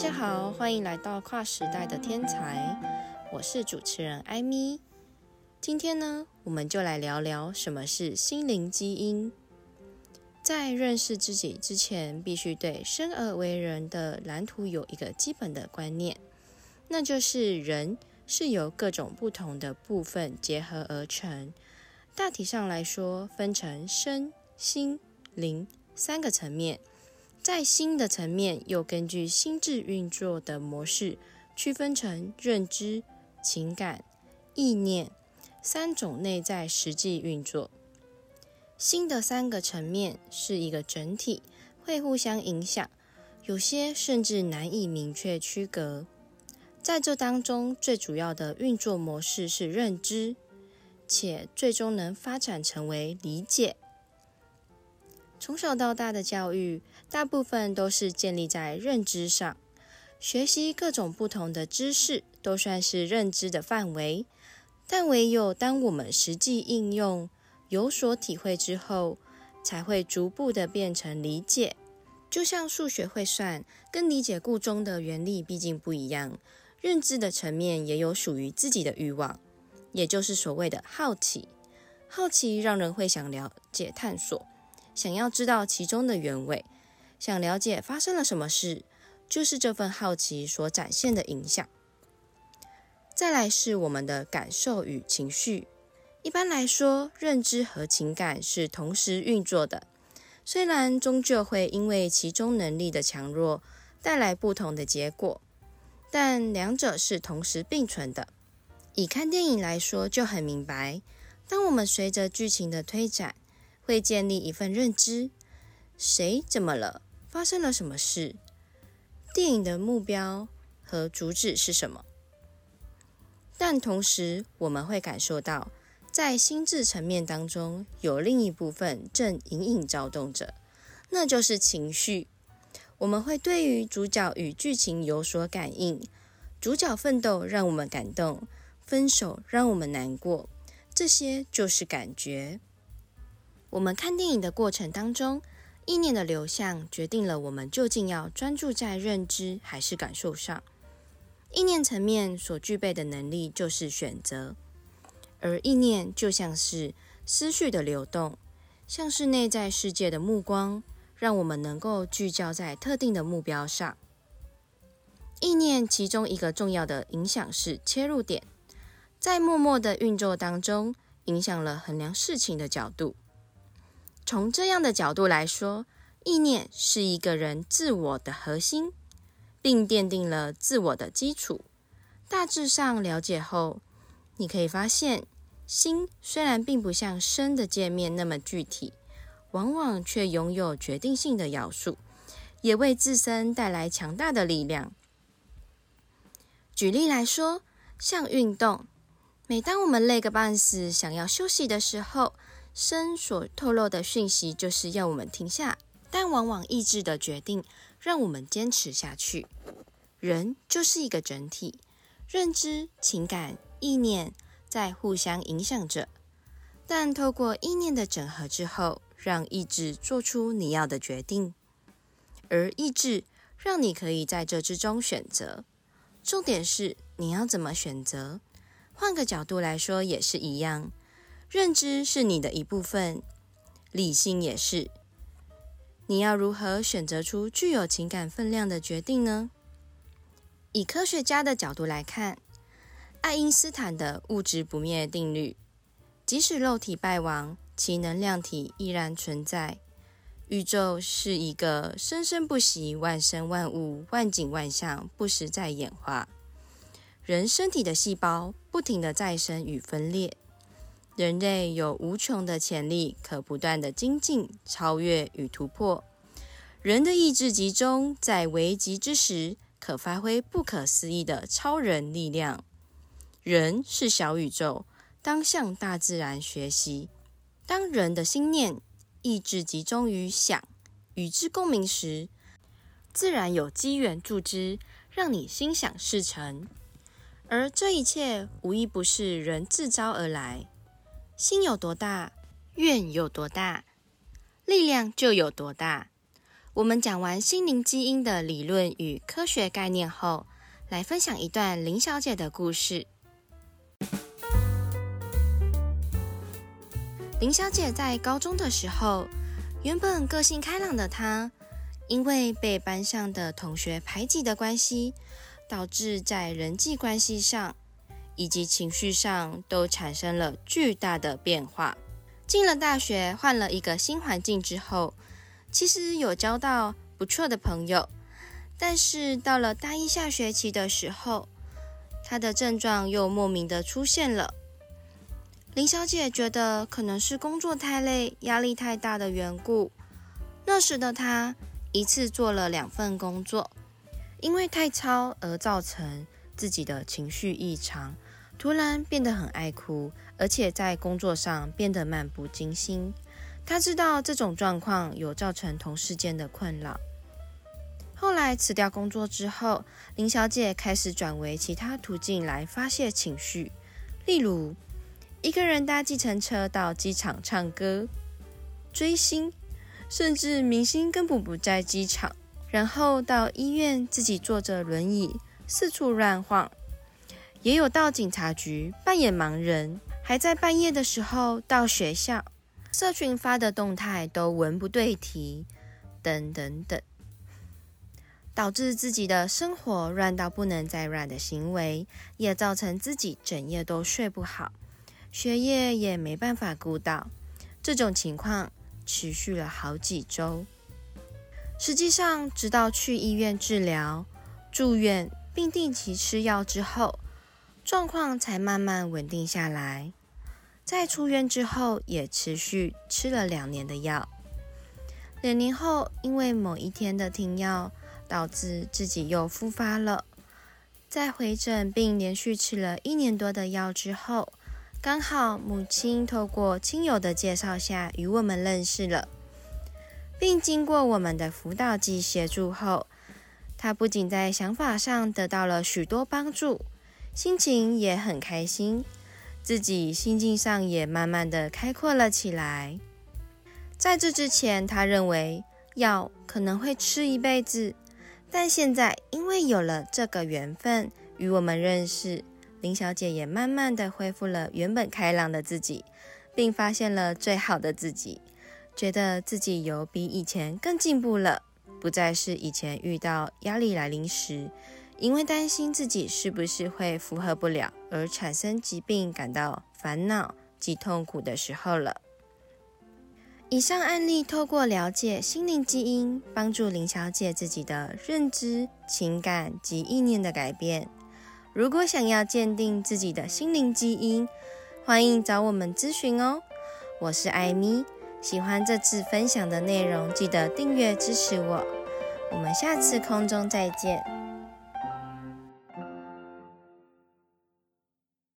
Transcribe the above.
大家好，欢迎来到跨时代的天才，我是主持人艾米。今天呢，我们就来聊聊什么是心灵基因。在认识自己之前，必须对生而为人的蓝图有一个基本的观念，那就是人是由各种不同的部分结合而成。大体上来说，分成身心灵三个层面。在心的层面，又根据心智运作的模式，区分成认知、情感、意念三种内在实际运作。心的三个层面是一个整体，会互相影响，有些甚至难以明确区隔。在这当中，最主要的运作模式是认知，且最终能发展成为理解。从小到大的教育，大部分都是建立在认知上，学习各种不同的知识都算是认知的范围。但唯有当我们实际应用、有所体会之后，才会逐步的变成理解。就像数学会算，跟理解故中的原理毕竟不一样。认知的层面也有属于自己的欲望，也就是所谓的好奇。好奇让人会想了解、探索。想要知道其中的原委，想了解发生了什么事，就是这份好奇所展现的影响。再来是我们的感受与情绪。一般来说，认知和情感是同时运作的，虽然终究会因为其中能力的强弱带来不同的结果，但两者是同时并存的。以看电影来说，就很明白，当我们随着剧情的推展。会建立一份认知，谁怎么了？发生了什么事？电影的目标和主旨是什么？但同时，我们会感受到，在心智层面当中，有另一部分正隐隐躁动着，那就是情绪。我们会对于主角与剧情有所感应，主角奋斗让我们感动，分手让我们难过，这些就是感觉。我们看电影的过程当中，意念的流向决定了我们究竟要专注在认知还是感受上。意念层面所具备的能力就是选择，而意念就像是思绪的流动，像是内在世界的目光，让我们能够聚焦在特定的目标上。意念其中一个重要的影响是切入点，在默默的运作当中，影响了衡量事情的角度。从这样的角度来说，意念是一个人自我的核心，并奠定了自我的基础。大致上了解后，你可以发现，心虽然并不像身的界面那么具体，往往却拥有决定性的要素，也为自身带来强大的力量。举例来说，像运动，每当我们累个半死，想要休息的时候，身所透露的讯息就是要我们停下，但往往意志的决定让我们坚持下去。人就是一个整体，认知、情感、意念在互相影响着，但透过意念的整合之后，让意志做出你要的决定，而意志让你可以在这之中选择。重点是你要怎么选择？换个角度来说，也是一样。认知是你的一部分，理性也是。你要如何选择出具有情感分量的决定呢？以科学家的角度来看，爱因斯坦的物质不灭定律，即使肉体败亡，其能量体依然存在。宇宙是一个生生不息、万生万物、万景万象，不时在演化。人身体的细胞不停的再生与分裂。人类有无穷的潜力，可不断的精进、超越与突破。人的意志集中，在危急之时，可发挥不可思议的超人力量。人是小宇宙，当向大自然学习。当人的心念、意志集中于想、与之共鸣时，自然有机缘助之，让你心想事成。而这一切，无一不是人自招而来。心有多大，愿有多大，力量就有多大。我们讲完心灵基因的理论与科学概念后，来分享一段林小姐的故事。林小姐在高中的时候，原本个性开朗的她，因为被班上的同学排挤的关系，导致在人际关系上以及情绪上都产生了巨大的变化。进了大学，换了一个新环境之后。其实有交到不错的朋友，但是到了大一下学期的时候，她的症状又莫名的出现了。林小姐觉得可能是工作太累、压力太大的缘故。那时的她一次做了两份工作，因为太操而造成自己的情绪异常，突然变得很爱哭，而且在工作上变得漫不经心。他知道这种状况有造成同事间的困扰。后来辞掉工作之后，林小姐开始转为其他途径来发泄情绪，例如一个人搭计程车到机场唱歌、追星，甚至明星根本不在机场，然后到医院自己坐着轮椅四处乱晃，也有到警察局扮演盲人，还在半夜的时候到学校。社群发的动态都文不对题，等等等，导致自己的生活乱到不能再乱的行为，也造成自己整夜都睡不好，学业也没办法顾到。这种情况持续了好几周，实际上直到去医院治疗、住院并定期吃药之后，状况才慢慢稳定下来。在出院之后，也持续吃了两年的药。两年后，因为某一天的停药，导致自己又复发了。在回诊并连续吃了一年多的药之后，刚好母亲透过亲友的介绍下与我们认识了，并经过我们的辅导及协助后，她不仅在想法上得到了许多帮助，心情也很开心。自己心境上也慢慢的开阔了起来。在这之前，他认为药可能会吃一辈子，但现在因为有了这个缘分与我们认识，林小姐也慢慢的恢复了原本开朗的自己，并发现了最好的自己，觉得自己有比以前更进步了，不再是以前遇到压力来临时。因为担心自己是不是会符合不了而产生疾病，感到烦恼及痛苦的时候了。以上案例透过了解心灵基因，帮助林小姐自己的认知、情感及意念的改变。如果想要鉴定自己的心灵基因，欢迎找我们咨询哦。我是艾米，喜欢这次分享的内容，记得订阅支持我。我们下次空中再见。